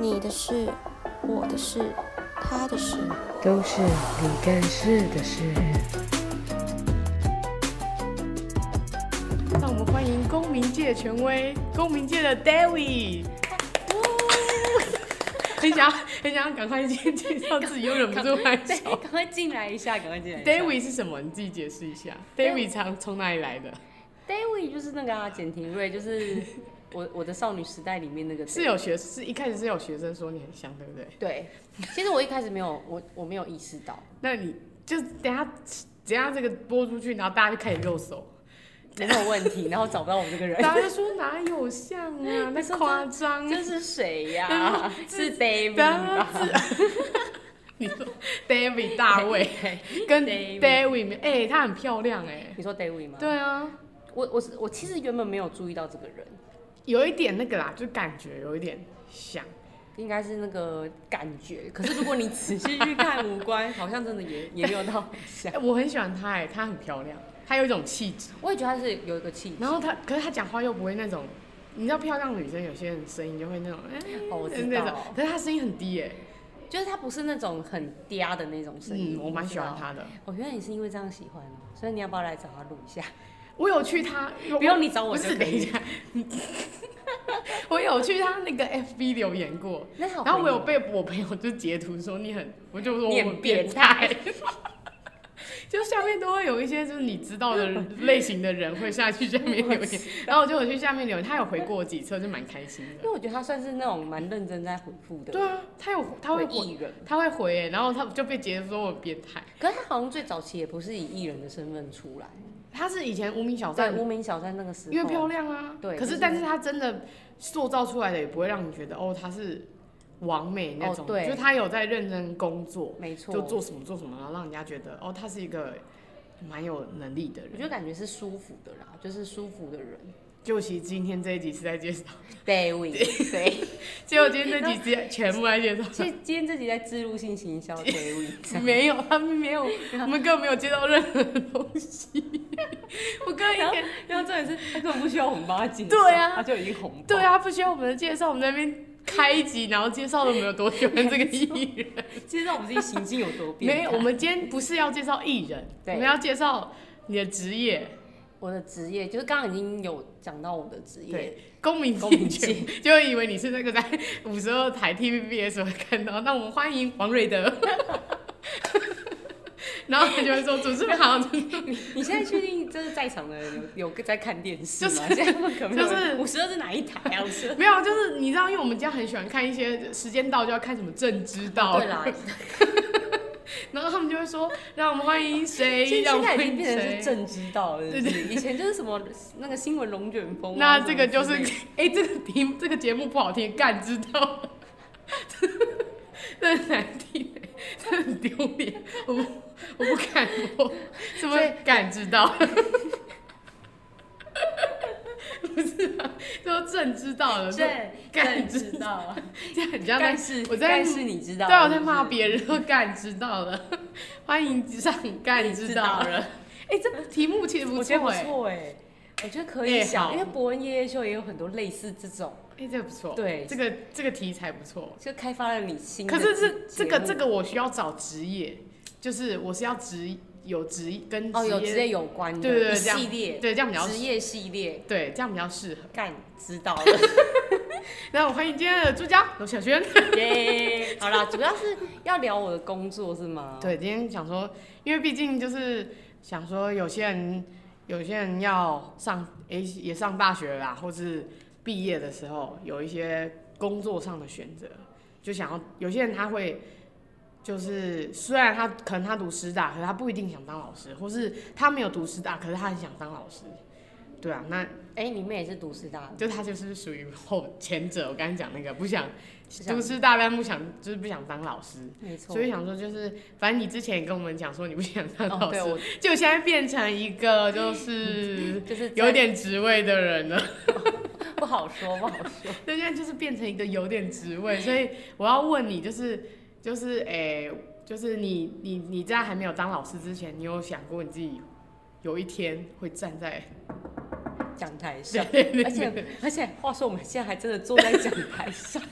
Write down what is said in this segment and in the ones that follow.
你的事、我的事、他的事，都是你干事的事。让我们欢迎公民界权威、公民界的 David。很想很想赶快进介绍自己，又忍不住拍手。赶快进来一下，赶快进来。David 是什么？你自己解释一下。David 从从哪里来的？David 就是那个啊，简廷瑞，就是我我的少女时代里面那个。是有学是一开始是有学生说你很像，对不对？对。其实我一开始没有，我我没有意识到。那你就等下等下这个播出去，然后大家就开始右手。没有问题，然后找不到我这个人。大家说哪有像啊？那夸张。这是谁呀？是 David。你说 David 大卫跟 David，哎，他很漂亮哎。你说 David 吗？对啊，我我是我其实原本没有注意到这个人，有一点那个啦，就感觉有一点像，应该是那个感觉。可是如果你仔细去看五官，好像真的也也没有到很像。我很喜欢她哎，她很漂亮。她有一种气质，我也觉得她是有一个气质。然后她，可是她讲话又不会那种，你知道漂亮女生有些人声音就会那种，哎、欸，哦，我知道。可是她声音很低哎，就是她不是那种很嗲的那种声音。嗯，我蛮喜欢她的。我原来你是因为这样喜欢哦，所以你要不要来找她录一下？我有去他，不用你找我，不是，等一下，我有去他那个 FB 留言过，然后我有被我朋友就截图说你很，我就说我很变态。就下面都会有一些就是你知道的类型的人会下去下面留言，然后我就有去下面留言，他有回过我几次，就蛮开心的。因为我觉得他算是那种蛮认真在回复的。对啊，他有他会回，他会回哎，然后他就被截说我变态。可是他好像最早期也不是以艺人的身份出来，他是以前无名小站，无名小站那个时候，因为漂亮啊。对。可是但是他真的塑造出来的也不会让你觉得哦他是。完美那种，对就他有在认真工作，没错，就做什么做什么，然后让人家觉得哦，他是一个蛮有能力的人。我就感觉是舒服的啦，就是舒服的人。就其实今天这一集是在介绍 David，对，结果今天这集是全部在介绍。其实今天这集在植入性行销 David，没有，他们没有，我们根本没有接到任何东西。我刚刚一天，然后重点是他根本不需要我们帮他介绍，对啊，他就已经红。对啊，他不需要我们的介绍，我们在那边。开一集，然后介绍了没有多喜欢这个艺人，介绍我们自己行径有多变。没有，我们今天不是要介绍艺人，我们要介绍你的职业。我的职业就是刚刚已经有讲到我的职业，对，公民公民界，就会以为你是那个在 五十二台 TVBS 会看到。那我们欢迎王瑞德。然后他就会说：“主持人好。”你你现在确定就是在场的人有有在看电视吗？就是就是五十二是哪一台啊？没有，就是你知道，因为我们家很喜欢看一些时间到就要看什么政知道。对啦。然后他们就会说：“让我们欢迎谁？”现在已经变成是政知道了。对对。以前就是什么那个新闻龙卷风。那这个就是哎，这个题这个节目不好听，干知道。这很难听，这很丢脸，我不我不敢播，怎么敢知道？不是啊，都朕知道了，对，敢知道，这样很像在，我在，但是你知道，对，我在骂别人，都干知道了，欢迎上干知道。了，哎，这题目其实不错哎，我觉得可以想，因为博恩夜夜秀也有很多类似这种。哎，这个不错。对，这个这个题材不错，就开发了你新。可是这这个这个我需要找职业，就是我是要职有职跟哦有职业有关的，对对对，系列对这样比较职业系列，对这样比较适合。干，知道了。那我欢迎今天的助教罗小轩。耶，好啦，主要是要聊我的工作是吗？对，今天想说，因为毕竟就是想说，有些人有些人要上哎也上大学啦，或是。毕业的时候有一些工作上的选择，就想要有些人他会，就是虽然他可能他读师大，可是他不一定想当老师，或是他没有读师大，可是他很想当老师，对啊，那哎、欸，你们也是读师大的，就他就是属于后前者，我刚才讲那个不想读师大，但不想就是不想当老师，没错，所以想说就是，反正你之前也跟我们讲说你不想当老师，就现在变成一个就是 就是有点职位的人了。不好说，不好说。对，现在就是变成一个有点职位，所以我要问你，就是，就是，哎、欸，就是你，你，你在还没有当老师之前，你有想过你自己有一天会站在讲台上？而且，而且，话说我们现在还真的坐在讲台上。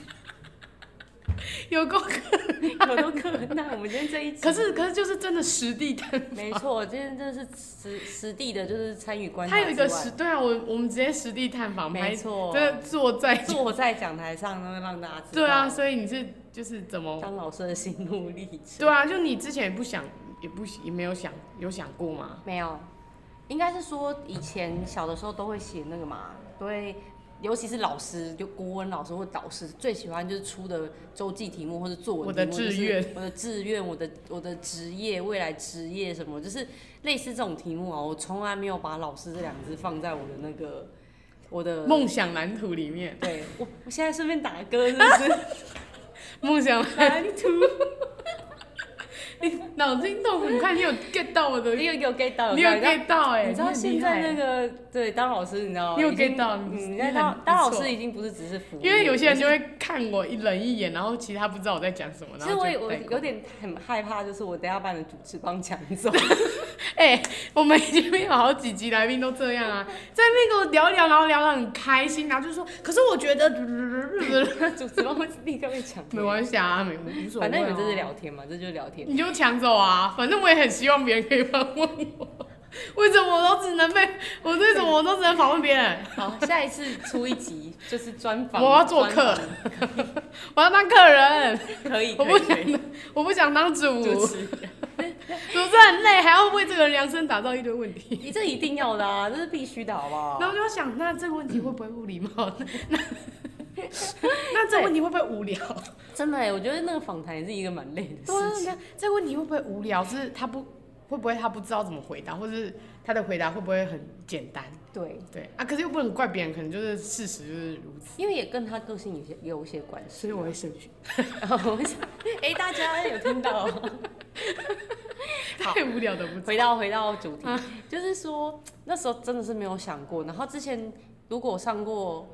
有够可，有多可那我们今天这一集，可是可是就是真的实地探访，没错，今天真的是实实地的，就是参与观察。他有一个实，对啊，我我们直接实地探访，没错，真的坐在坐在讲台上，然后让大家知道。对啊，所以你是就是怎么当老师的心路历程？对啊，就你之前也不想，也不也没有想有想过吗？没有，应该是说以前小的时候都会写那个嘛，都会。尤其是老师，就国文老师或导师最喜欢就是出的周记题目或者作文题目，我的志愿、我的志愿、我的我的职业、未来职业什么，就是类似这种题目啊。我从来没有把老师这两个字放在我的那个我的梦想蓝图里面。对，我我现在顺便打歌，是不是？梦想蓝图。你 脑筋动很快，你有 get 到我的？你有有 get 到？你有 get 到哎！你知道现在那个对当老师，你知道吗？你有 get 到？你在当当老师已经不是只是服务，因为有些人就会看我一冷一眼，然后其他不知道我在讲什么。其实我我有点很害怕，就是我等下把你的主持棒抢走。哎，我们已经有好几集来宾都这样啊，在那边跟我聊一聊，然后聊得很开心，然后就说，可是我觉得主持棒会立刻被抢。没关系啊，没无所谓。反正你们这是聊天嘛，这就是聊天。你就。抢走啊！反正我也很希望别人可以访问我。为什么我都只能被我？为什么我都只能访问别人？好，下一次出一集就是专访。我要做客，我要当客人。可以，我不想，我不想当主。主持很累，还要为这个人量身打造一堆问题。你这一定要的啊，这是必须的，好不好？然后就想，那这个问题会不会不礼貌？那 那这个问题会不会无聊？真的哎，我觉得那个访谈也是一个蛮累的事情。这个问题会不会无聊？是他不会不会他不知道怎么回答，或者是他的回答会不会很简单？对对啊，可是又不能怪别人，可能就是事实就是如此。因为也跟他个性有些有一些关系，所以我会慎选。我想，哎，大家有听到？太无聊的不。回到回到主题，就是说那时候真的是没有想过。然后之前如果上过。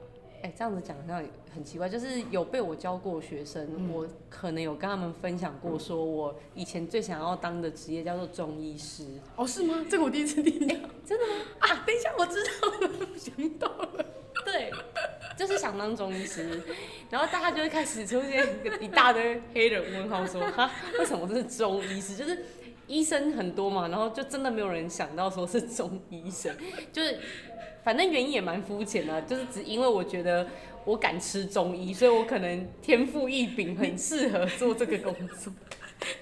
哎，这样子讲好像很奇怪，就是有被我教过学生，嗯、我可能有跟他们分享过，说我以前最想要当的职业叫做中医师。哦，是吗？这个我第一次听到。真的吗？啊，等一下，我知道了，想到了。对，就是想当中医师，然后大家就会开始出现一大堆黑人问号，说哈，为什么这是中医师？就是医生很多嘛，然后就真的没有人想到说是中医生，就是。反正原因也蛮肤浅的，就是只因为我觉得我敢吃中医，所以我可能天赋异禀，很适合做这个工作。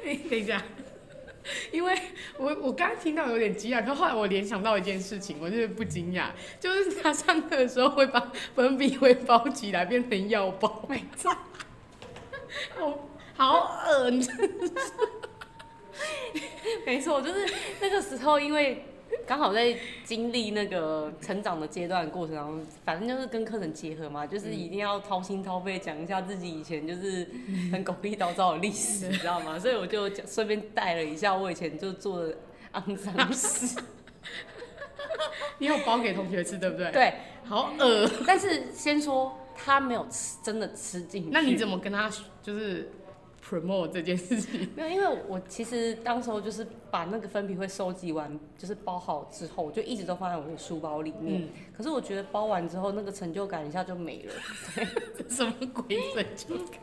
哎，等一下，因为我我刚刚听到有点惊讶，可后来我联想到一件事情，我就是不惊讶，就是他上课的时候会把粉笔灰包起来变成药包，没错，好好恶，没错，就是那个时候因为。刚好在经历那个成长的阶段的过程当中，反正就是跟课程结合嘛，就是一定要掏心掏肺讲一下自己以前就是很狗屁倒灶的历史，你知道吗？所以我就讲顺便带了一下我以前就做的肮脏事。你有包给同学吃，对不对？对，好恶。但是先说他没有吃，真的吃进去。那你怎么跟他就是？promote 这件事情没有，因为我其实当时候就是把那个粉笔灰收集完，就是包好之后，我就一直都放在我的书包里面。嗯、可是我觉得包完之后，那个成就感一下就没了。对，什么鬼成就感？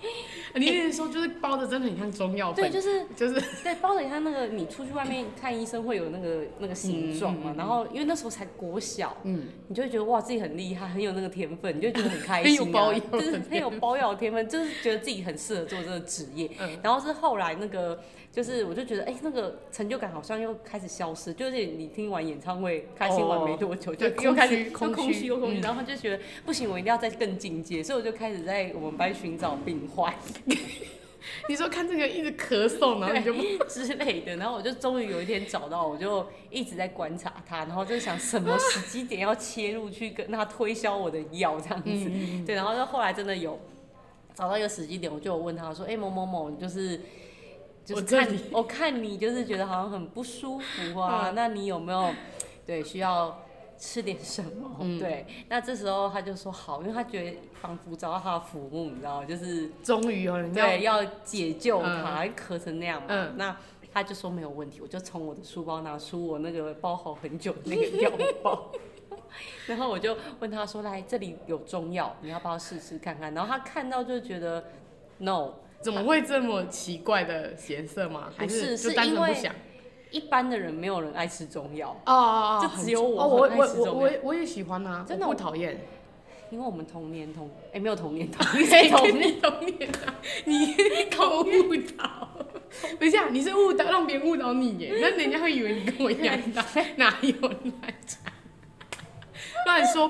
你意思说就是包的真的很像中药？对，就是就是对，包的像那个你出去外面看医生会有那个那个形状嘛。嗯、然后因为那时候才国小，嗯，你就会觉得哇自己很厉害，很有那个天分，你就觉得很开心、啊，很有包药，就是很有包药的天分，就是觉得自己很适合做这个职业。嗯、然后是后来那个，就是我就觉得，哎、欸，那个成就感好像又开始消失。就是你听完演唱会，开心完没多久，哦、就又开始空虚又空虚，然后就觉得不行，我一定要再更进阶，所以我就开始在我们班寻找病患。你说看这个一直咳嗽，然后你就之类的，然后我就终于有一天找到，我就一直在观察他，然后就想什么时机点要切入去跟他推销我的药这样子。嗯、对，然后就后来真的有。找到一个时机点，我就有问他说：“哎、欸，某某某，就是就是看我，我看你就是觉得好像很不舒服啊，嗯、那你有没有对需要吃点什么？嗯、对，那这时候他就说好，因为他觉得仿佛找到他的父母，你知道就是终于有人对要解救他，咳、嗯、成那样嘛。嗯、那他就说没有问题，我就从我的书包拿出我那个包好很久的那个药包。”然后我就问他说：“来，这里有中药，你要不要试试看看？”然后他看到就觉得，no，怎么会这么奇怪的颜色吗？还是就单纯不想？一般的人没有人爱吃中药哦哦哦，就只有我哦，我我我我我也喜欢啊，真的我不讨厌。因为我们同年同哎、没有同年 同年同年你同年啊，你搞误导。等一下，你是误导让别人误导你耶？那人家会以为你跟我一样大，哪有奶茶？乱说。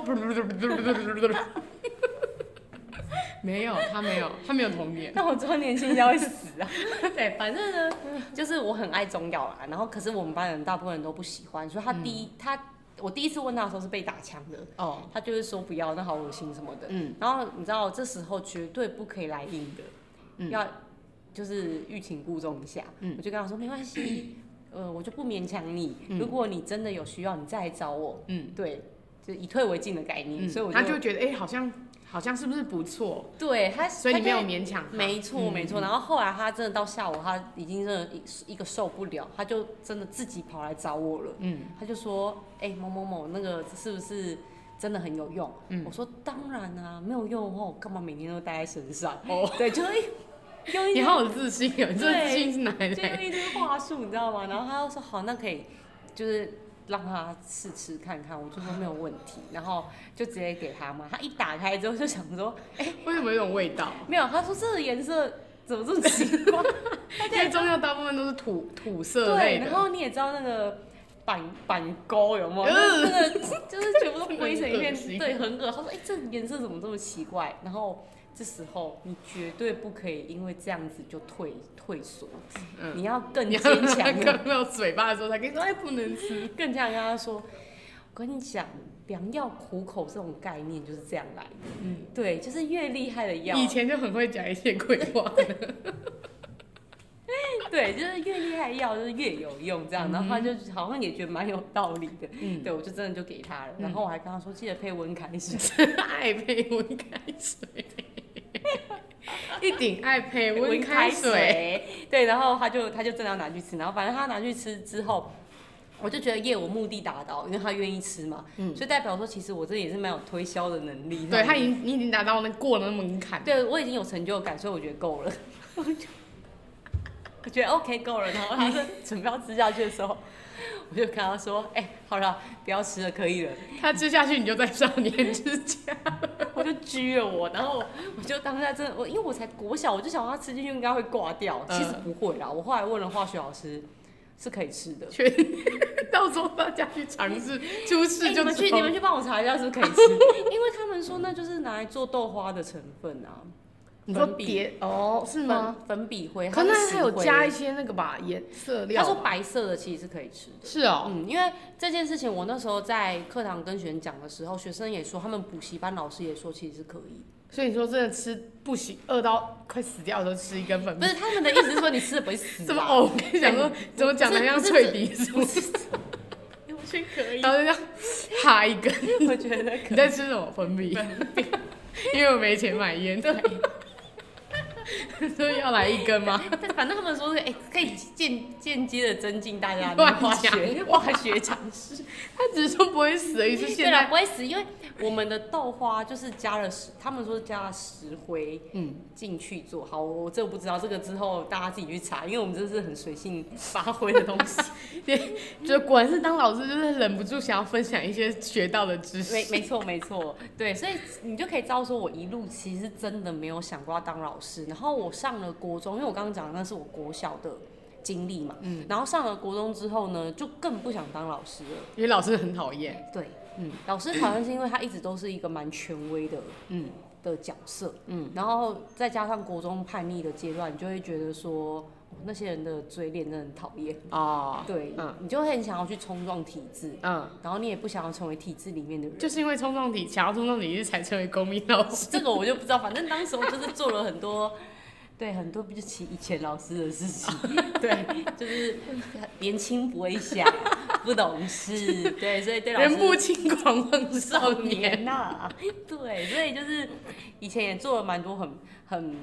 没有，他没有，他没有童年。那我之后年轻，应该会死啊！对，反正呢，就是我很爱中药啦。然后，可是我们班人大部分人都不喜欢，所以他第一，嗯、他我第一次问他的时候是被打枪的。哦。他就是说不要，那好恶心什么的。嗯。然后你知道，这时候绝对不可以来硬的，嗯、要就是欲擒故纵一下。嗯。我就跟他说没关系，呃，我就不勉强你。嗯、如果你真的有需要，你再来找我。嗯。对，就以退为进的概念。嗯、所以我就他就觉得，哎、欸，好像。好像是不是不错？对他，所以你没有勉强。没错，没错。然后后来他真的到下午，他已经真的一一个受不了，他就真的自己跑来找我了。嗯，他就说：“哎，某某某，那个是不是真的很有用？”嗯，我说：“当然啊，没有用的话，我干嘛每天都带在身上？”哦，对，就是用一你好有自信啊！自信是哪来的？就用一堆话术，你知道吗？然后他又说：“好，那可以，就是。”让他试吃看看，我就说没有问题，然后就直接给他嘛。他一打开之后就想说，哎、欸，为什么有种味道？没有，他说这个颜色怎么这么奇怪？因为中药大部分都是土土色类的。对，然后你也知道那个板板沟有没有？那个就是全部都 灰成一片，对，很恶。他说，哎、欸，这颜色怎么这么奇怪？然后。这时候你绝对不可以因为这样子就退退缩，嗯、你要更坚强。刚没有嘴巴的时候，才跟你说哎不能吃，更加跟他说，我跟你讲，良药苦口这种概念就是这样来的。嗯，对，就是越厉害的药，以前就很会讲一些鬼话。对，就是越厉害的药就是越有用，这样，嗯、然后他就好像也觉得蛮有道理的。嗯，对，我就真的就给他了，嗯、然后我还跟他说，记得配温开水，爱配温开水。一顶爱配温开水，对，然后他就他就真的要拿去吃，然后反正他拿去吃之后，我就觉得耶，我目的达到，因为他愿意吃嘛，嗯，所以代表说其实我这也是蛮有推销的能力，对他已经你已经达到那过了那门槛，对我已经有成就感，所以我觉得够了，我觉得 OK 够了，然后他是 准备要吃下去的时候。我就跟他说：“哎、欸，好了，不要吃了，可以了。”他吃下去，你就在少年之家，我就拘了我，然后我就当下真的，我因为我才国小，我就想他吃进去应该会挂掉，其实不会啦。我后来问了化学老师，是可以吃的。全 到时候大家去尝试，出事就、欸、你们去你们去帮我查一下是不，是可以吃，因为他们说那就是拿来做豆花的成分啊。你说别哦，是吗？粉笔灰，可能它有加一些那个吧颜色料。他说白色的其实是可以吃的。是哦，嗯，因为这件事情我那时候在课堂跟学生讲的时候，学生也说，他们补习班老师也说其实是可以。所以你说真的吃不行，饿到快死掉的时候吃一根粉笔？不是，他们的意思是说你吃了不会死。怎么哦？我跟你讲说，怎么讲的像脆鼻子？我觉得可以。然后就这样哈一根，我觉得你在吃什么粉笔？因为我没钱买烟。对。所以要来一根吗？反正他们说是哎、欸，可以间间接的增进大家的化学 化学常识。他只是说不会死而已，是。现在不会死，因为我们的豆花就是加了石，他们说是加了石灰，嗯，进去做好。我这个不知道，这个之后大家自己去查，因为我们这是很随性发挥的东西。对，就果然是当老师，就是忍不住想要分享一些学到的知识。没没错没错，对，所以你就可以知道说，我一路其实真的没有想过要当老师，然后我。上了国中，因为我刚刚讲的那是我国小的经历嘛，嗯，然后上了国中之后呢，就更不想当老师了，因为老师很讨厌。对，嗯，老师讨厌是因为他一直都是一个蛮权威的，嗯，的角色，嗯，然后再加上国中叛逆的阶段，你就会觉得说那些人的嘴脸真的很讨厌。啊，对，嗯，你就会很想要去冲撞体制，嗯，然后你也不想要成为体制里面的人，就是因为冲撞体，想要冲撞体制才成为公民老师，这个我就不知道，反正当时我就是做了很多。对，很多不就起以前老师的事情，对，就是年轻不会想，不懂事，对，所以对老师人不轻狂枉少年呐、啊，对，所以就是以前也做了蛮多很很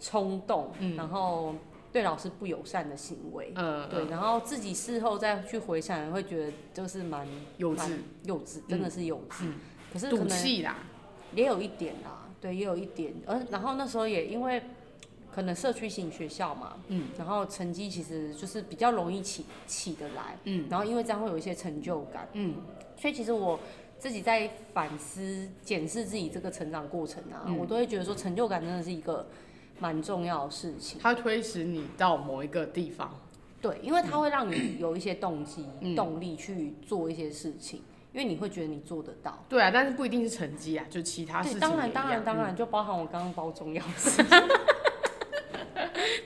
冲动，嗯、然后对老师不友善的行为，嗯，对，然后自己事后再去回想，会觉得就是蛮幼稚，幼稚，真的是幼稚，嗯、可是赌气啦，也有一点啦，对，也有一点，而然后那时候也因为。可能社区型学校嘛，嗯，然后成绩其实就是比较容易起起得来，嗯，然后因为这样会有一些成就感，嗯，所以其实我自己在反思、检视自己这个成长过程啊，嗯、我都会觉得说成就感真的是一个蛮重要的事情。它推使你到某一个地方，对，因为它会让你有一些动机、嗯、动力去做一些事情，因为你会觉得你做得到。对啊，但是不一定是成绩啊，就其他事情。当然，当然，当然，嗯、就包含我刚刚包重要事。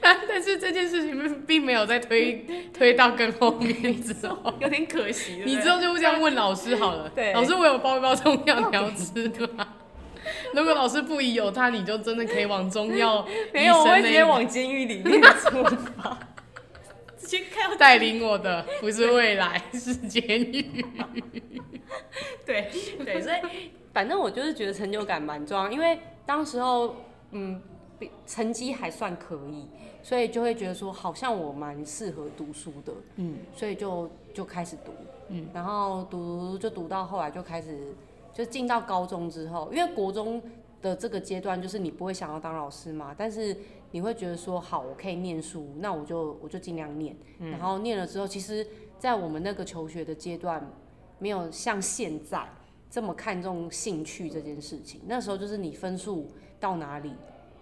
但 但是这件事情并没有再推推到更后面之后，有点可惜。你之后就这样问老师好了。对，老师我有包一包中药你要吃对吧？如果老师不疑有他，你就真的可以往中药。没有，我会直接往监狱里面出发。直接看带领我的不是未来，是监狱。对对，所以反正我就是觉得成就感蛮重要，因为当时候嗯。成绩还算可以，所以就会觉得说好像我蛮适合读书的，嗯，所以就就开始读，嗯，然后读就读到后来就开始就进到高中之后，因为国中的这个阶段就是你不会想要当老师嘛，但是你会觉得说好我可以念书，那我就我就尽量念，嗯，然后念了之后，其实，在我们那个求学的阶段，没有像现在这么看重兴趣这件事情，那时候就是你分数到哪里。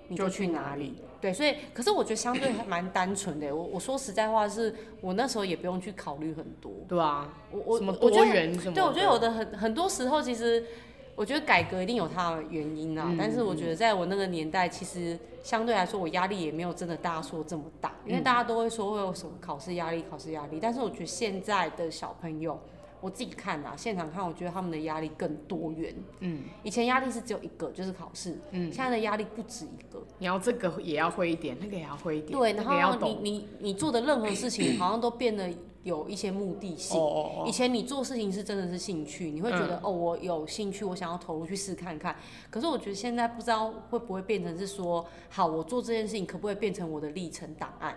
你就去哪里？对，所以可是我觉得相对还蛮单纯的。我我说实在话，是我那时候也不用去考虑很多。对啊，我我什么多元什么？对，我觉得有的很很多时候，其实我觉得改革一定有它的原因啊。嗯、但是我觉得在我那个年代，其实相对来说，我压力也没有真的大家说这么大。因为大家都会说会有什么考试压力、考试压力。但是我觉得现在的小朋友。我自己看啊，现场看，我觉得他们的压力更多元。嗯，以前压力是只有一个，就是考试。嗯，现在的压力不止一个。你要这个也要会一点，那个也要会一点。对，然后你你你做的任何事情，好像都变得有一些目的性。哦，以前你做事情是真的是兴趣，你会觉得、嗯、哦，我有兴趣，我想要投入去试看看。可是我觉得现在不知道会不会变成是说，好，我做这件事情可不可以变成我的历程档案？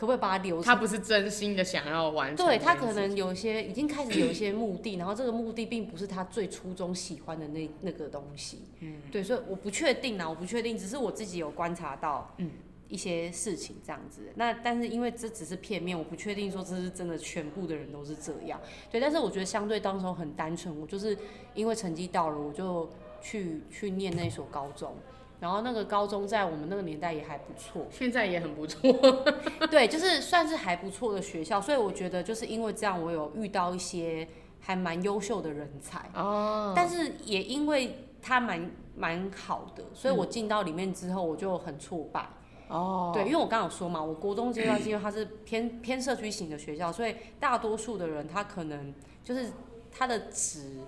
可不可以把它留？他不是真心的想要完成。对，他可能有些已经开始有一些目的，然后这个目的并不是他最初衷喜欢的那那个东西。嗯，对，所以我不确定啊，我不确定，只是我自己有观察到嗯一些事情这样子。嗯、那但是因为这只是片面，我不确定说这是真的全部的人都是这样。对，但是我觉得相对当时候很单纯，我就是因为成绩到了，我就去去念那所高中。然后那个高中在我们那个年代也还不错，现在也很不错。对，就是算是还不错的学校，所以我觉得就是因为这样，我有遇到一些还蛮优秀的人才。哦。但是也因为他蛮蛮好的，所以我进到里面之后，我就很挫败。哦。对，因为我刚刚有说嘛，我国中阶段是因为它是偏 偏社区型的学校，所以大多数的人他可能就是他的值。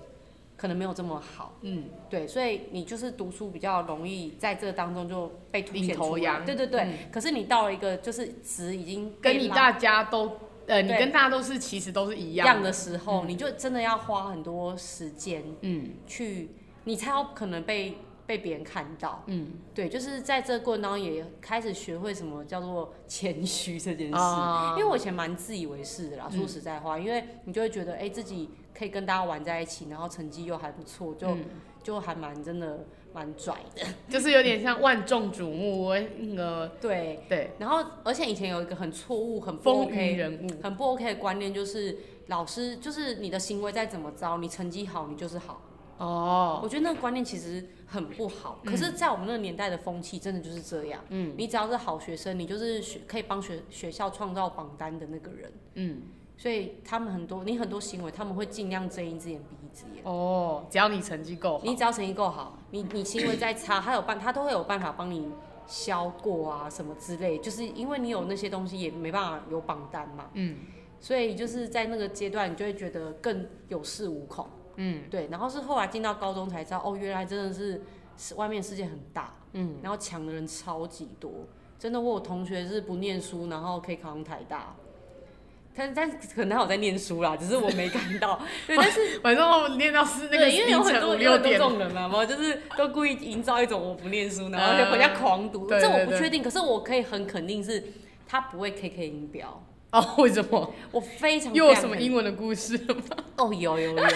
可能没有这么好，嗯，对，所以你就是读书比较容易在这个当中就被凸显出来，对对对。嗯、可是你到了一个就是值已经跟你大家都，呃，你跟大家都是其实都是一样的时候，嗯、你就真的要花很多时间，嗯，去你才有可能被被别人看到，嗯，对，就是在这个过程当中也开始学会什么叫做 谦虚这件事，哦、因为我以前蛮自以为是的啦，说实在话，嗯、因为你就会觉得哎、欸、自己。可以跟大家玩在一起，然后成绩又还不错，就、嗯、就还蛮真的蛮拽的，就是有点像万众瞩目那个。对对，对然后而且以前有一个很错误、很不 OK 人物、很不 OK 的观念，就是老师就是你的行为再怎么糟，你成绩好，你就是好。哦，我觉得那个观念其实很不好。嗯、可是，在我们那个年代的风气，真的就是这样。嗯，你只要是好学生，你就是学可以帮学学校创造榜单的那个人。嗯。所以他们很多，你很多行为，他们会尽量睁一只眼闭一只眼。哦，只要你成绩够好，你只要成绩够好，你你行为再差，他有办，他都会有办法帮你消过啊，什么之类。就是因为你有那些东西，也没办法有榜单嘛。嗯。所以就是在那个阶段，你就会觉得更有恃无恐。嗯。对，然后是后来进到高中才知道，哦，原来真的是是外面世界很大。嗯。然后抢的人超级多，真的，我有同学是不念书，然后可以考上台大。但但可能他有在念书啦，只是我没看到。对，但是晚上我念到是那个因为有很多有很多这种人嘛，我就是都故意营造一种我不念书，然后就回家狂读。这我不确定，可是我可以很肯定是，他不会 KK 音标。哦，为什么？我非常又有什么英文的故事吗？哦，有有有。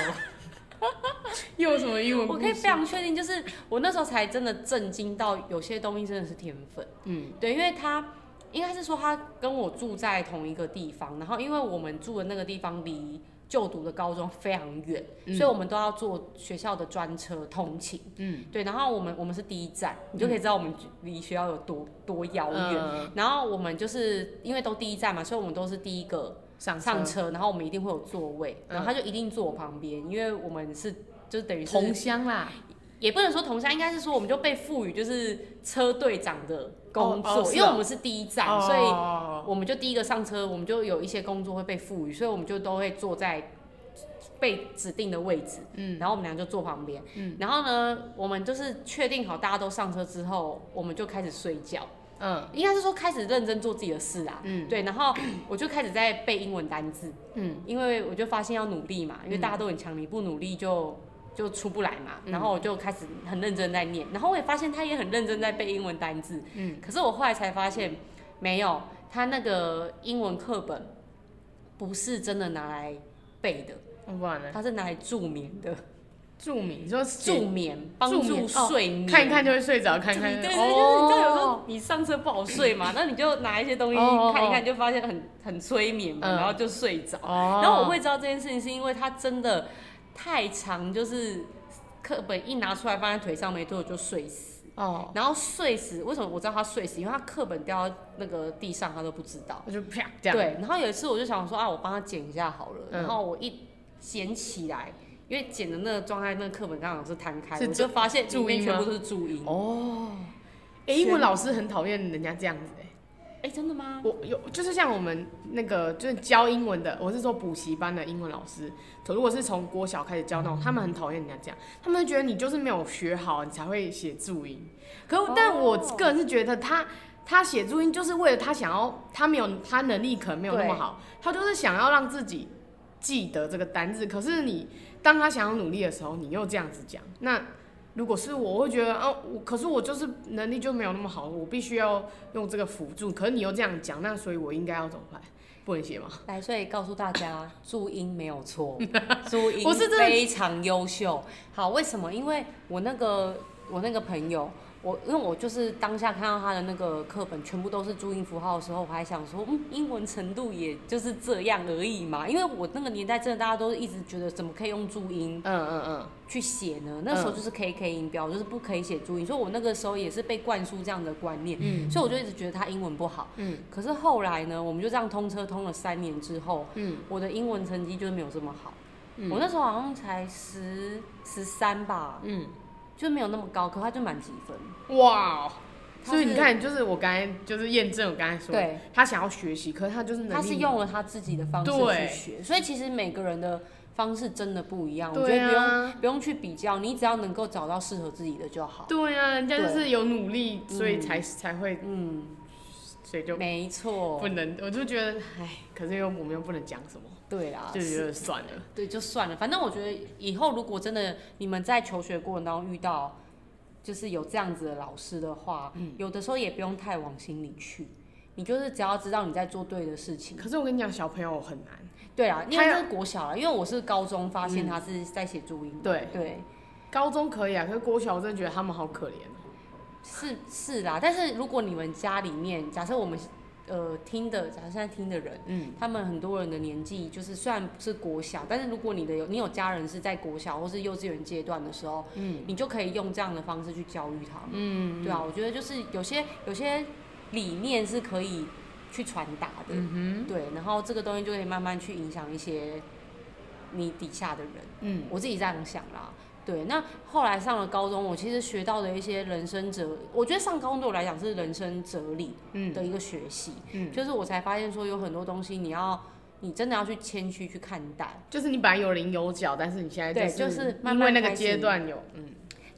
又有什么英文？我可以非常确定，就是我那时候才真的震惊到，有些东西真的是天分。嗯，对，因为他应该是说他跟我住在同一个地方，然后因为我们住的那个地方离就读的高中非常远，嗯、所以我们都要坐学校的专车通勤。嗯，对，然后我们我们是第一站，你就可以知道我们离学校有多多遥远。嗯、然后我们就是因为都第一站嘛，所以我们都是第一个上上车，然后我们一定会有座位，然后他就一定坐我旁边，因为我们是。就等于同乡啦，也不能说同乡，应该是说我们就被赋予就是车队长的工作，因为我们是第一站，所以我们就第一个上车，我们就有一些工作会被赋予，所以我们就都会坐在被指定的位置，嗯，然后我们俩就坐旁边，嗯，然后呢，我们就是确定好大家都上车之后，我们就开始睡觉，嗯，应该是说开始认真做自己的事啊，嗯，对，然后我就开始在背英文单字，嗯，因为我就发现要努力嘛，因为大家都很强，你不努力就。就出不来嘛，然后我就开始很认真在念，然后我也发现他也很认真在背英文单字，嗯，可是我后来才发现，没有，他那个英文课本不是真的拿来背的？他是拿来助眠的，助眠，你说助眠，帮助睡眠，看一看就会睡着，看看，对对对，就是你知道有时候你上车不好睡嘛，那你就拿一些东西看一看，就发现很很催眠嘛，然后就睡着，然后我会知道这件事情是因为他真的。太长，就是课本一拿出来放在腿上没多久就睡死哦。然后睡死，为什么我知道他睡死？因为他课本掉到那个地上，他都不知道。就啪这样。对。然后有一次我就想说啊，我帮他捡一下好了。嗯、然后我一捡起来，因为剪的那个状态，那个课本刚好是摊开，是我就发现里面全部都是注音。哦。哎、欸，英文老师很讨厌人家这样子哎、欸。哎、欸，真的吗？我有，就是像我们那个就是教英文的，我是说补习班的英文老师。如果是从国小开始教那种，他们很讨厌人家这样，他们会觉得你就是没有学好，你才会写注音。可但我个人是觉得他他写注音就是为了他想要，他没有他能力可能没有那么好，他就是想要让自己记得这个单字。可是你当他想要努力的时候，你又这样子讲，那。如果是我，我会觉得啊，我可是我就是能力就没有那么好，我必须要用这个辅助。可是你又这样讲，那所以我应该要怎么办？不能写吗？来，所以告诉大家，注音没有错，注音非常优秀。好，为什么？因为我那个我那个朋友。我因为我就是当下看到他的那个课本全部都是注音符号的时候，我还想说，嗯，英文程度也就是这样而已嘛。因为我那个年代真的大家都一直觉得怎么可以用注音，嗯嗯嗯，去写呢？那时候就是 K K 音标，就是不可以写注音。所以我那个时候也是被灌输这样的观念，嗯，所以我就一直觉得他英文不好，嗯。可是后来呢，我们就这样通车通了三年之后，嗯，我的英文成绩就是没有这么好，嗯，我那时候好像才十十三吧，嗯。就没有那么高，可他就满级分。哇！所以你看，就是我刚才就是验证我刚才说，对，他想要学习，可是他就是他是用了他自己的方式去学，所以其实每个人的方式真的不一样。我觉得不用不用去比较，你只要能够找到适合自己的就好。对啊，人家就是有努力，所以才才会嗯，所以就没错。不能，我就觉得，哎，可是又我们又不能讲什么。对啊，就觉得算了。对，就算了。反正我觉得以后如果真的你们在求学过程当中遇到，就是有这样子的老师的话，嗯，有的时候也不用太往心里去。你就是只要知道你在做对的事情。可是我跟你讲，小朋友很难。对啊，因为这是国小啊，因为我是高中发现他是在写注音。对对，高中可以啊，可是国小我真的觉得他们好可怜。是是啦，但是如果你们家里面，假设我们。呃，听的，假如现在听的人，嗯，他们很多人的年纪就是虽然不是国小，但是如果你的有你有家人是在国小或是幼稚园阶段的时候，嗯，你就可以用这样的方式去教育他们，嗯，对啊，我觉得就是有些有些理念是可以去传达的，对，然后这个东西就可以慢慢去影响一些你底下的人，嗯，我自己这样想啦。对，那后来上了高中，我其实学到的一些人生哲，我觉得上高中对我来讲是人生哲理的一个学习，嗯，就是我才发现说有很多东西你要，你真的要去谦虚去看待，就是你本来有棱有角，但是你现在就是因为慢慢那个阶段有，嗯，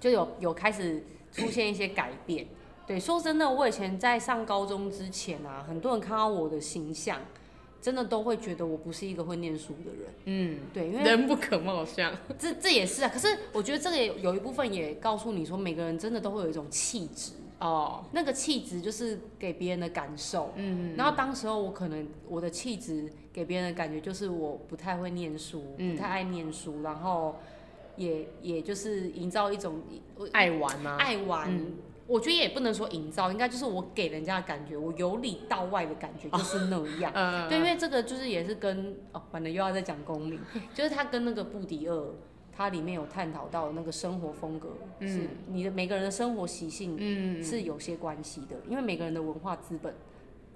就有有开始出现一些改变。对，说真的，我以前在上高中之前啊，很多人看到我的形象。真的都会觉得我不是一个会念书的人，嗯，对，因为人不可貌相，这这也是啊。可是我觉得这个也有一部分也告诉你说，每个人真的都会有一种气质哦，那个气质就是给别人的感受，嗯。然后当时候我可能我的气质给别人的感觉就是我不太会念书，不太爱念书，然后也也就是营造一种爱玩吗？爱玩。嗯我觉得也不能说营造，应该就是我给人家的感觉，我由里到外的感觉就是那样。哦、对，因为这个就是也是跟哦，反正又要再讲公民，就是他跟那个布迪厄，他里面有探讨到那个生活风格，是你的每个人的生活习性是有些关系的，因为每个人的文化资本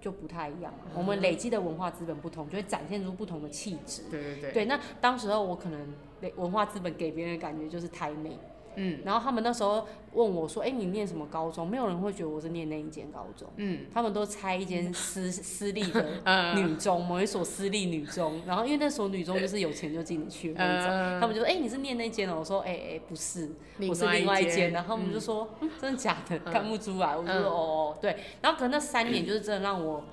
就不太一样，我们累积的文化资本不同，就会展现出不同的气质。对对对。对，那当时候我可能文化资本给别人的感觉就是台美。嗯，然后他们那时候问我说：“哎，你念什么高中？”没有人会觉得我是念那一间高中。嗯，他们都猜一间私私立的 女中，某一所私立女中。然后因为那所女中就是有钱就进去那种，他们就说：“哎，你是念那间哦？”我说：“哎哎，不是，我是另外一间。”然后他们就说：“真的假的？看不出来。”我就说：“哦，对。”然后可能那三年就是真的让我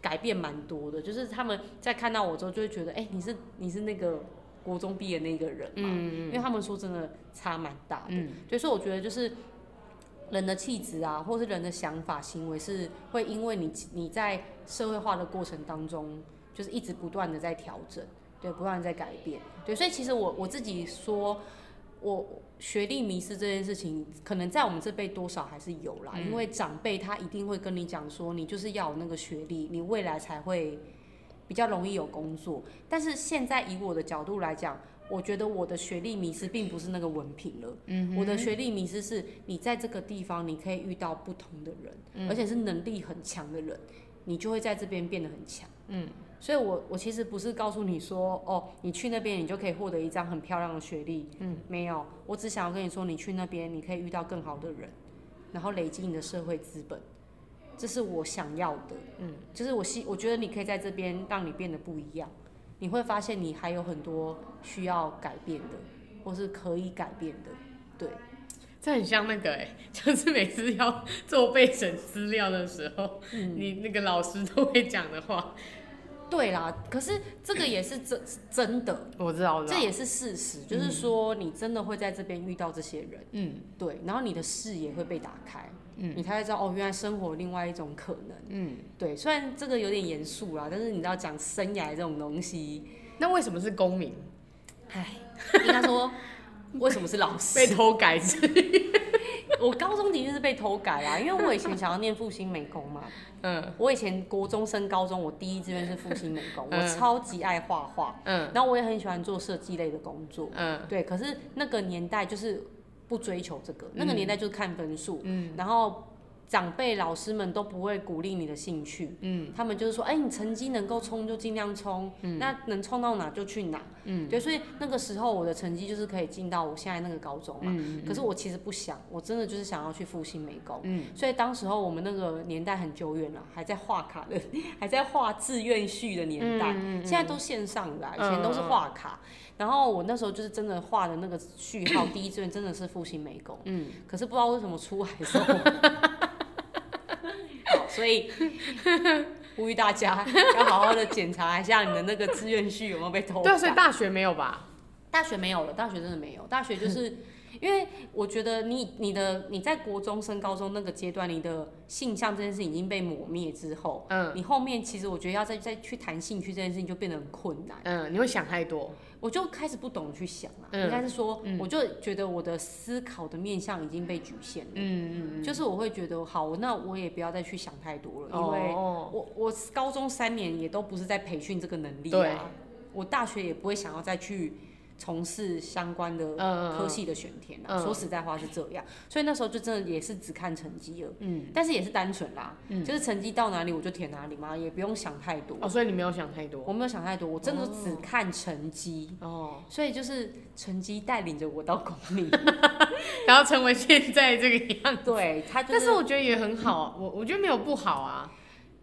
改变蛮多的，就是他们在看到我之后就会觉得：“哎，你是你是那个。”国中毕业那个人嘛，嗯，因为他们说真的差蛮大的，嗯，所以说我觉得就是人的气质啊，或是人的想法、行为是会因为你你在社会化的过程当中，就是一直不断的在调整，对，不断的在改变，对，所以其实我我自己说，我学历迷失这件事情，可能在我们这辈多少还是有啦，嗯，因为长辈他一定会跟你讲说，你就是要有那个学历，你未来才会。比较容易有工作，但是现在以我的角度来讲，我觉得我的学历迷失并不是那个文凭了，嗯，我的学历迷失是你在这个地方你可以遇到不同的人，嗯、而且是能力很强的人，你就会在这边变得很强，嗯，所以我我其实不是告诉你说，哦，你去那边你就可以获得一张很漂亮的学历，嗯，没有，我只想要跟你说，你去那边你可以遇到更好的人，然后累积你的社会资本。这是我想要的，嗯，就是我希我觉得你可以在这边让你变得不一样，你会发现你还有很多需要改变的，或是可以改变的，对。这很像那个哎、欸，就是每次要做备审资料的时候，嗯、你那个老师都会讲的话。对啦，可是这个也是真真的，我知道，这也是事实，就是说你真的会在这边遇到这些人，嗯，对，然后你的视野会被打开。嗯，你才会知道哦，原来生活有另外一种可能。嗯，对，虽然这个有点严肃啦，但是你知道讲生涯这种东西，那为什么是公民？唉，应该说 为什么是老师？被偷改之 我高中的确是被偷改啦，因为我以前想要念复兴美工嘛。嗯，我以前国中升高中，我第一志愿是复兴美工，嗯、我超级爱画画。嗯，然后我也很喜欢做设计类的工作。嗯，对，可是那个年代就是。不追求这个，那个年代就是看分数，嗯，然后长辈老师们都不会鼓励你的兴趣，嗯，他们就是说，哎，你成绩能够冲就尽量冲，嗯，那能冲到哪就去哪，嗯，对，所以那个时候我的成绩就是可以进到我现在那个高中嘛，嗯，可是我其实不想，我真的就是想要去复兴美工，嗯，所以当时候我们那个年代很久远了，还在画卡的，还在画志愿序的年代，嗯，现在都线上的，以前都是画卡。然后我那时候就是真的画的那个序号，第一志愿真的是复兴美工。嗯。可是不知道为什么出来的时候，好，所以呼吁大家要好好的检查一下你的那个志愿序有没有被偷。对，所以大学没有吧？大学没有了，大学真的没有。大学就是因为我觉得你你的你在国中升高中那个阶段，你的性向这件事已经被抹灭之后，嗯，你后面其实我觉得要再再去谈兴趣这件事情就变得很困难。嗯，你会想太多。我就开始不懂去想了，应该是说，我就觉得我的思考的面向已经被局限了。嗯嗯就是我会觉得，好，那我也不要再去想太多了，因为我我高中三年也都不是在培训这个能力啊，我大学也不会想要再去。从事相关的科系的选填啦，说实在话是这样，所以那时候就真的也是只看成绩了，嗯，但是也是单纯啦，嗯，就是成绩到哪里我就填哪里嘛，也不用想太多。哦，所以你没有想太多？我没有想太多，我真的只看成绩。哦，所以就是成绩带领着我到公立，然后成为现在这个样子。对，他，但是我觉得也很好，我我觉得没有不好啊，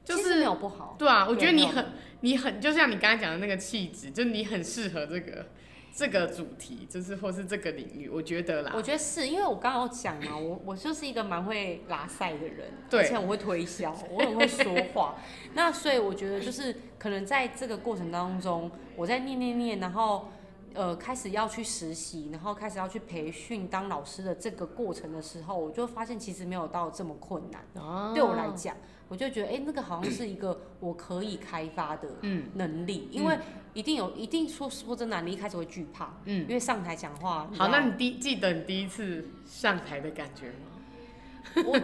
就是没有不好。对啊，我觉得你很你很，就像你刚才讲的那个气质，就你很适合这个。这个主题就是或是这个领域，我觉得啦。我觉得是因为我刚刚有讲嘛，我我就是一个蛮会拉赛的人，对而且我会推销，我很会说话。那所以我觉得就是可能在这个过程当中，我在念念念，然后呃开始要去实习，然后开始要去培训当老师的这个过程的时候，我就发现其实没有到这么困难。哦、对我来讲，我就觉得哎、欸，那个好像是一个 我可以开发的能力，嗯、因为一定有一定说说真的，你一开始会惧怕，嗯，因为上台讲话。好，那你第记得你第一次上台的感觉吗？我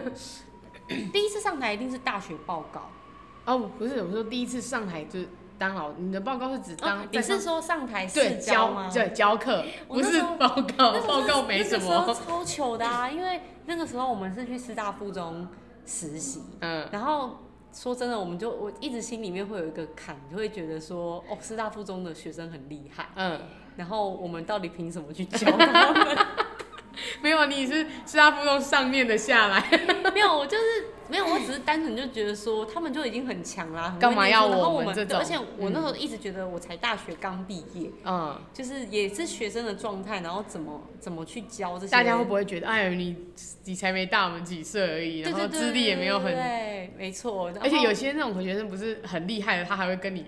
第一次上台一定是大学报告。哦，不是，我说第一次上台就是当老，你的报告是指当？你是说上台是教吗？对，教课，不是报告，报告没什么。超糗的啊，因为那个时候我们是去师大附中实习，嗯，然后说真的，我们就我一直心里面会有一个坎，就会觉得说，哦，师大附中的学生很厉害，嗯，然后我们到底凭什么去教他们？没有，你是师大附中上面的下来，没有，我就是。没有，我只是单纯就觉得说他们就已经很强啦，干嘛要我们这种？而且我那时候一直觉得我才大学刚毕业，嗯，就是也是学生的状态，然后怎么怎么去教这些？大家会不会觉得，哎，你你才没大我们几岁而已，然后资历也没有很，对，没错。而且有些那种学生不是很厉害的，他还会跟你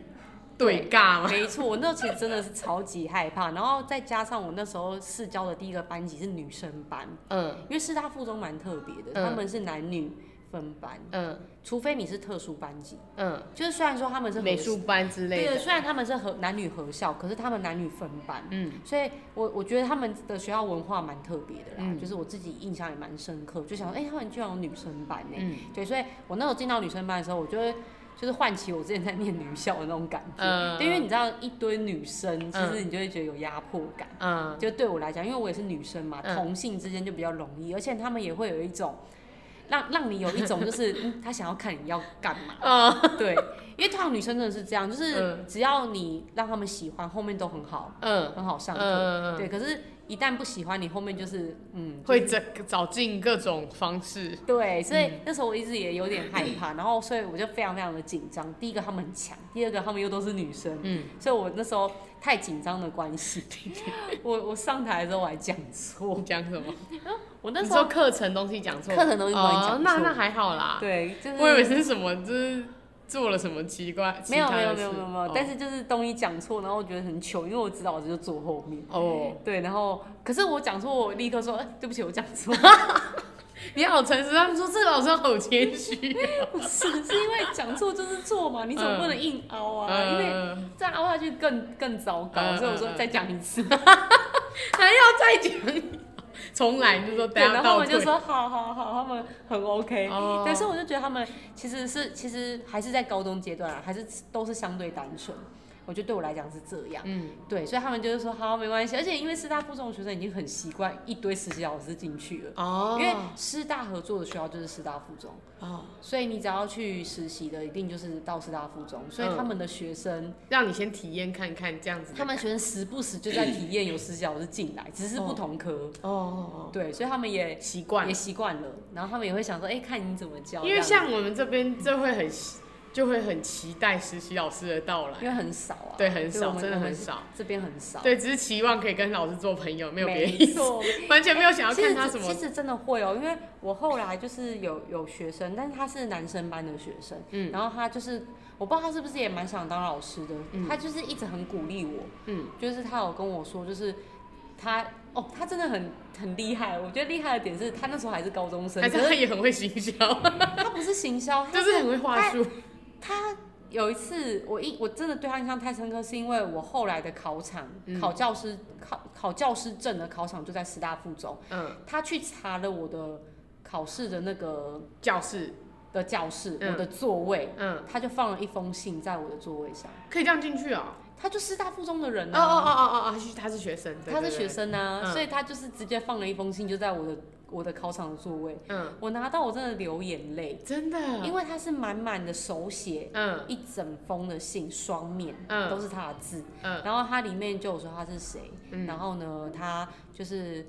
对尬吗？没错，我那时候其实真的是超级害怕，然后再加上我那时候试教的第一个班级是女生班，嗯，因为师大附中蛮特别的，他们是男女。分班，嗯，除非你是特殊班级，嗯，就是虽然说他们是美术班之类的，对，虽然他们是合男女合校，可是他们男女分班，嗯，所以我我觉得他们的学校文化蛮特别的啦，嗯，就是我自己印象也蛮深刻，就想说，哎，他们居然有女生班呢，嗯，对，所以我那时候进到女生班的时候，我就会就是唤起我之前在念女校的那种感觉，嗯，因为你知道一堆女生，其实你就会觉得有压迫感，嗯，就对我来讲，因为我也是女生嘛，同性之间就比较容易，而且他们也会有一种。让让你有一种就是，嗯，他想要看你要干嘛，嗯 对，因为通常女生真的是这样，就是只要你让他们喜欢，后面都很好，嗯，很好上课，对，可是。一旦不喜欢你，后面就是嗯，会找找尽各种方式。对，所以那时候我一直也有点害怕，然后所以我就非常非常的紧张。第一个他们很强，第二个他们又都是女生，嗯，所以我那时候太紧张的关系，我我上台的时候我还讲错，讲什么？我那时候课程东西讲错，课程东西讲错，那那还好啦。对，就是我以为是什么，就是。做了什么奇怪？没有没有没有没有没有，但是就是东西讲错，然后我觉得很糗，因为我知道我就坐后面。哦，对，然后可是我讲错，我立刻说，哎，对不起，我讲错。你好诚实，他们说这个老师好谦虚。不是，是因为讲错就是错嘛，你总不能硬凹啊，因为再凹下去更更糟糕，所以我说再讲一次，还要再讲。从来就说，对，然后我们就说好好好，他们很 OK。但是我就觉得他们其实是其实还是在高中阶段啊，还是都是相对单纯。我觉得对我来讲是这样，嗯，对，所以他们就是说好没关系，而且因为师大附中的学生已经很习惯一堆实习老师进去了，哦，因为师大合作的学校就是师大附中，哦，所以你只要去实习的，一定就是到师大附中，所以他们的学生让你先体验看看这样子，他们学生时不时就在体验有实习老师进来，只是不同科，哦，对，所以他们也习惯也习惯了，然后他们也会想说，哎，看你怎么教，因为像我们这边就会很。就会很期待实习老师的到来，因为很少啊，对，很少，真的很少，这边很少，对，只是期望可以跟老师做朋友，没有别的意思，完全没有想要看他什么。其实真的会哦，因为我后来就是有有学生，但是他是男生班的学生，嗯，然后他就是我不知道他是不是也蛮想当老师的，他就是一直很鼓励我，嗯，就是他有跟我说，就是他哦，他真的很很厉害，我觉得厉害的点是他那时候还是高中生，可是他也很会行销，他不是行销，就是很会话术。他有一次，我印我真的对他印象太深刻，是因为我后来的考场，嗯、考教师考考教师证的考场就在师大附中。嗯，他去查了我的考试的那个教室。的教室，嗯、我的座位，嗯，他就放了一封信在我的座位上，可以这样进去啊？他就师大附中的人啊，哦哦哦哦哦，他是学生，他是学生啊，嗯、所以他就是直接放了一封信，就在我的。我的考场的座位，嗯，我拿到我真的流眼泪，真的，因为他是满满的手写，嗯，一整封的信，双面，嗯，都是他的字，嗯，然后他里面就有说他是谁，嗯，然后呢，他就是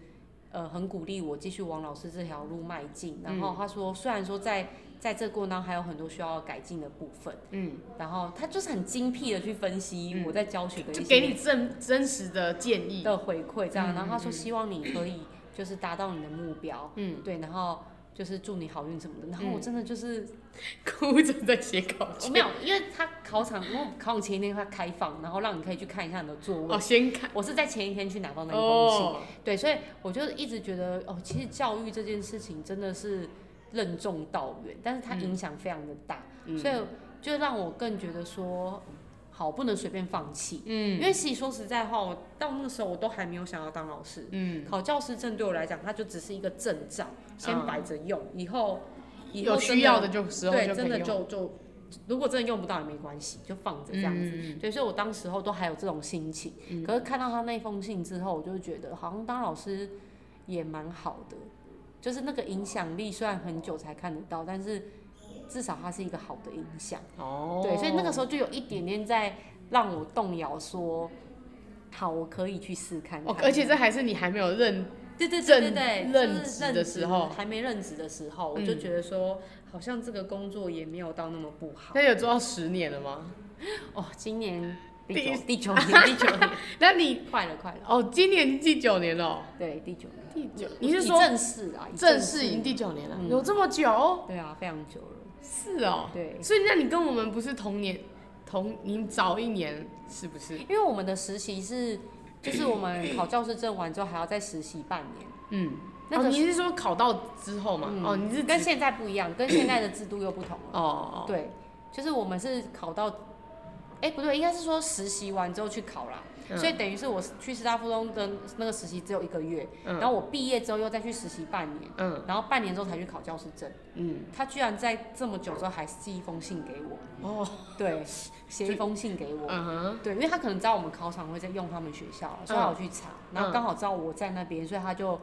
呃很鼓励我继续往老师这条路迈进，然后他说虽然说在在这过程当中还有很多需要改进的部分，嗯，然后他就是很精辟的去分析我在教学的一些，就给你真真实的建议。的回馈，这样，然后他说希望你可以。就是达到你的目标，嗯，对，然后就是祝你好运什么的。然后我真的就是 哭着在写考卷。没有，因为他考场，因为考场前一天他开放，然后让你可以去看一下你的座位。哦，先看。我是在前一天去拿到那一封信。哦。对，所以我就一直觉得，哦，其实教育这件事情真的是任重道远，但是它影响非常的大，嗯、所以就让我更觉得说。好，不能随便放弃。嗯，因为其实说实在话，我到那个时候我都还没有想要当老师。嗯，考教师证对我来讲，它就只是一个证照，先摆着用，以后以后有需要的就时候就对，真的就就如果真的用不到也没关系，就放着这样子。嗯、对，所以我当时候都还有这种心情。嗯、可是看到他那封信之后，我就觉得好像当老师也蛮好的，就是那个影响力虽然很久才看得到，但是。至少它是一个好的影响哦，对，所以那个时候就有一点点在让我动摇，说好，我可以去试看看。哦，而且这还是你还没有认，对对对对对，任职的时候，还没任职的时候，我就觉得说，好像这个工作也没有到那么不好。那有做到十年了吗？哦，今年第九第九年 第九年，那你快了快了哦，今年第九年了，对，第九年，第九，你是说正式啊？正式已经第九年了，有这么久？对啊，非常久了。是哦，对，所以那你跟我们不是同年，同你早一年是不是？因为我们的实习是，就是我们考教师证完之后还要再实习半年。嗯，那个、哦、你是说考到之后吗？嗯、哦，你是跟现在不一样，跟 现在的制度又不同了。哦，对，就是我们是考到，哎、欸，不对，应该是说实习完之后去考啦。所以等于是我去师大附中的那个实习只有一个月，嗯、然后我毕业之后又再去实习半年，嗯、然后半年之后才去考教师证。嗯，他居然在这么久之后还寄一封信给我。哦，对，写一封信给我。嗯哼，对，因为他可能知道我们考场会在用他们学校，所以我去查，嗯、然后刚好知道我在那边，所以他就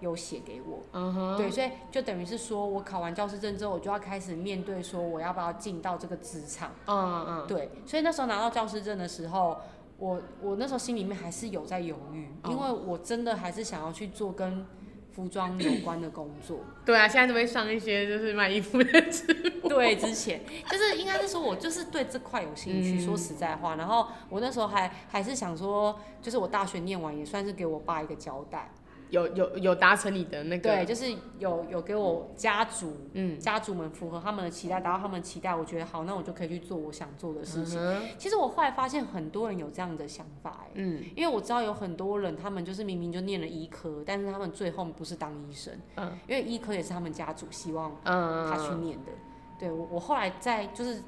有写给我。对，所以就等于是说我考完教师证之后，我就要开始面对说我要不要进到这个职场。嗯嗯，对，所以那时候拿到教师证的时候。我我那时候心里面还是有在犹豫，因为我真的还是想要去做跟服装有关的工作。对啊，现在都会上一些就是卖衣服的直播。对，之前就是应该是说我就是对这块有兴趣，说实在话。然后我那时候还还是想说，就是我大学念完也算是给我爸一个交代。有有有达成你的那个？对，就是有有给我家族，嗯，家族们符合他们的期待，达到他们的期待，我觉得好，那我就可以去做我想做的事情。嗯、其实我后来发现很多人有这样的想法，哎，嗯，因为我知道有很多人，他们就是明明就念了医科，但是他们最后不是当医生，嗯，因为医科也是他们家族希望他去念的。嗯、对我，我后来在就是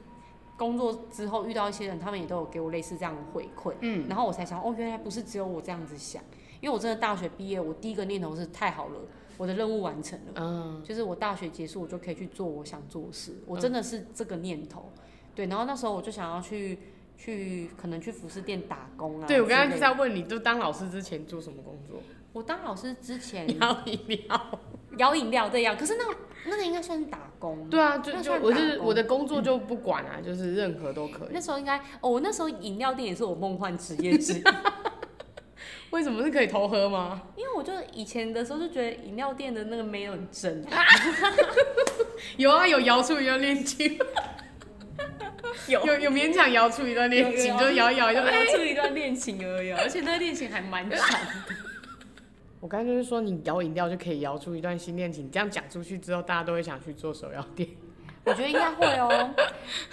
工作之后遇到一些人，他们也都有给我类似这样的回馈，嗯，然后我才想，哦，原来不是只有我这样子想。因为我真的大学毕业，我第一个念头是太好了，我的任务完成了，嗯，就是我大学结束，我就可以去做我想做的事，我真的是这个念头，对，然后那时候我就想要去去可能去服饰店打工啊。对，我刚刚就在问你，就当老师之前做什么工作？我当老师之前摇饮料，摇饮料这样，可是那个那个应该算是打工。对啊，就就我是我的工作就不管啊，就是任何都可以。那时候应该哦，我那时候饮料店也是我梦幻职业之一。为什么是可以偷喝吗？因为我就以前的时候就觉得饮料店的那个妹很真。有啊，有摇出一段恋情。有有有勉强摇出一段恋情，就摇一摇就摇出一段恋情而已，而且那个恋情还蛮长的。我刚才就是说，你摇饮料就可以摇出一段新恋情，这样讲出去之后，大家都会想去做手摇店。我觉得应该会哦，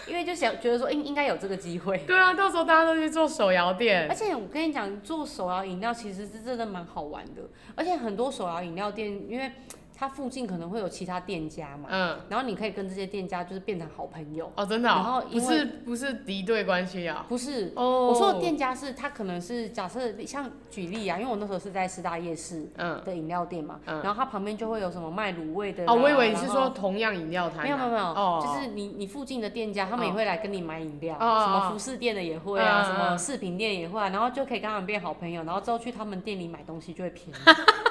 因为就想觉得说应应该有这个机会。对啊，到时候大家都去做手摇店。而且我跟你讲，做手摇饮料其实是真的蛮好玩的，而且很多手摇饮料店，因为。它附近可能会有其他店家嘛，嗯，然后你可以跟这些店家就是变成好朋友哦，真的，然后不是不是敌对关系啊，不是，哦，我说的店家是他可能是假设像举例啊，因为我那时候是在师大夜市的饮料店嘛，然后它旁边就会有什么卖卤味的，哦，我以为你是说同样饮料摊，没有没有没有，哦，就是你你附近的店家他们也会来跟你买饮料，什么服饰店的也会啊，什么饰品店也会，啊然后就可以跟他们变好朋友，然后之后去他们店里买东西就会便宜。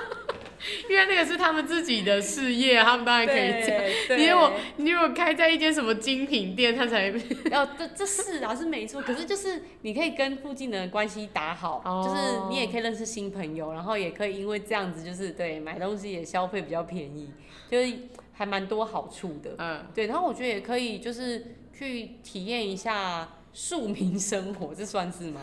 因为那个是他们自己的事业，他们当然可以讲。你如果你如果开在一间什么精品店，他才要 这这是啊是没错。可是就是你可以跟附近的人关系打好，哦、就是你也可以认识新朋友，然后也可以因为这样子就是对买东西也消费比较便宜，就是还蛮多好处的。嗯，对。然后我觉得也可以就是去体验一下庶民生活，这算是吗？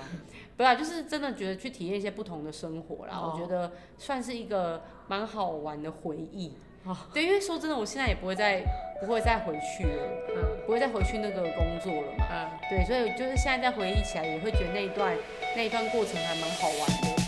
不啊，就是真的觉得去体验一些不同的生活啦，哦、我觉得算是一个蛮好玩的回忆。哦，对，因为说真的，我现在也不会再不会再回去了，嗯，不会再回去那个工作了嘛，嗯，对，所以就是现在再回忆起来，也会觉得那一段那一段过程还蛮好玩的。